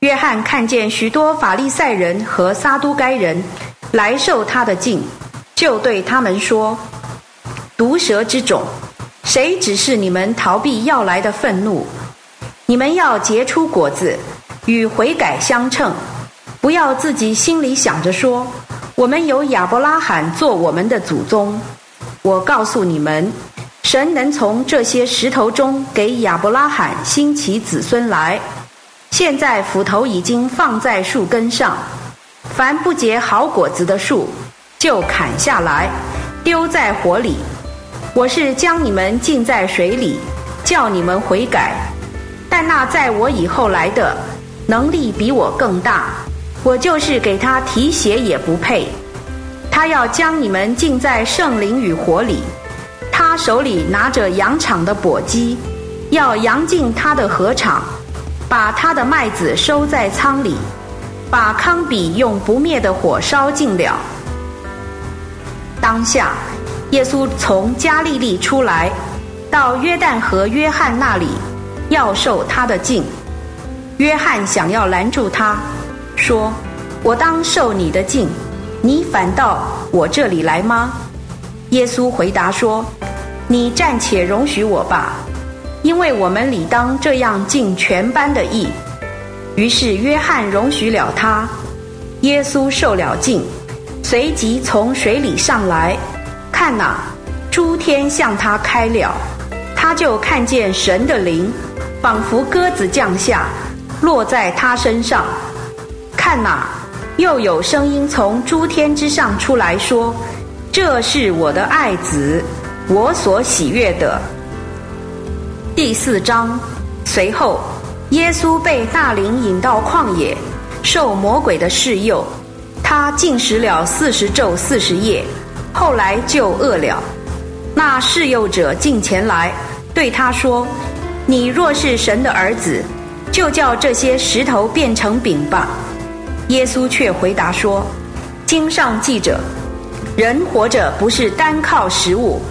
约翰看见许多法利赛人和撒都该人来受他的敬，就对他们说：“毒蛇之种，谁指示你们逃避要来的愤怒？你们要结出果子，与悔改相称。不要自己心里想着说：我们有亚伯拉罕做我们的祖宗。我告诉你们。”神能从这些石头中给亚伯拉罕兴起子孙来。现在斧头已经放在树根上，凡不结好果子的树，就砍下来，丢在火里。我是将你们浸在水里，叫你们悔改。但那在我以后来的，能力比我更大，我就是给他提鞋也不配。他要将你们浸在圣灵与火里。他手里拿着羊场的簸箕，要扬进他的禾场，把他的麦子收在仓里，把糠秕用不灭的火烧尽了。当下，耶稣从加利利出来，到约旦河约翰那里，要受他的敬。约翰想要拦住他，说：“我当受你的敬，你反到我这里来吗？”耶稣回答说。你暂且容许我吧，因为我们理当这样尽全班的义。于是约翰容许了他，耶稣受了敬，随即从水里上来，看哪，诸天向他开了，他就看见神的灵，仿佛鸽子降下，落在他身上。看哪，又有声音从诸天之上出来说：“这是我的爱子。”我所喜悦的第四章，随后耶稣被大灵引到旷野，受魔鬼的试诱，他进食了四十昼四十夜，后来就饿了。那试诱者进前来对他说：“你若是神的儿子，就叫这些石头变成饼吧。”耶稣却回答说：“经上记着，人活着不是单靠食物。”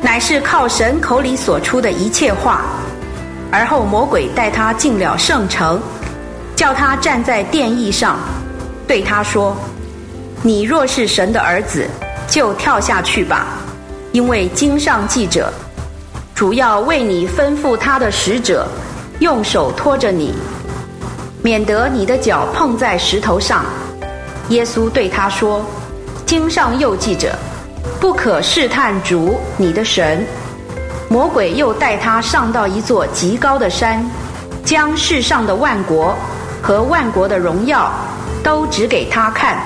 乃是靠神口里所出的一切话，而后魔鬼带他进了圣城，叫他站在殿翼上，对他说：“你若是神的儿子，就跳下去吧，因为经上记着，主要为你吩咐他的使者，用手托着你，免得你的脚碰在石头上。”耶稣对他说：“经上又记着。”不可试探主你的神。魔鬼又带他上到一座极高的山，将世上的万国和万国的荣耀都指给他看，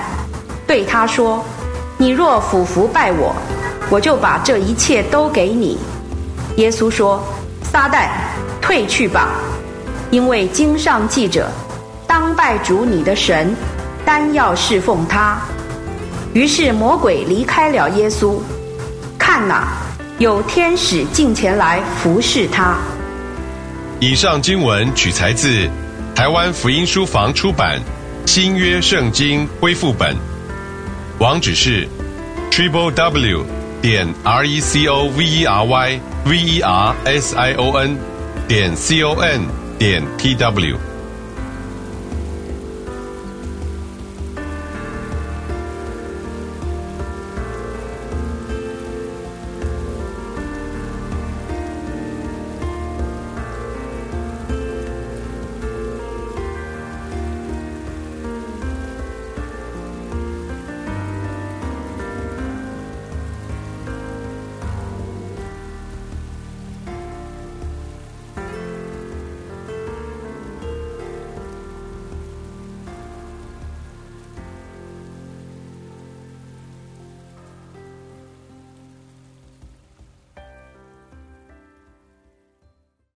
对他说：“你若俯伏拜我，我就把这一切都给你。”耶稣说：“撒旦，退去吧，因为经上记着，当拜主你的神，单要侍奉他。”于是魔鬼离开了耶稣，看哪，有天使进前来服侍他。以上经文取材自台湾福音书房出版《新约圣经恢复本》，网址是 triple w 点 r e c o v e r y v e r s i o n 点 c o n 点 t w。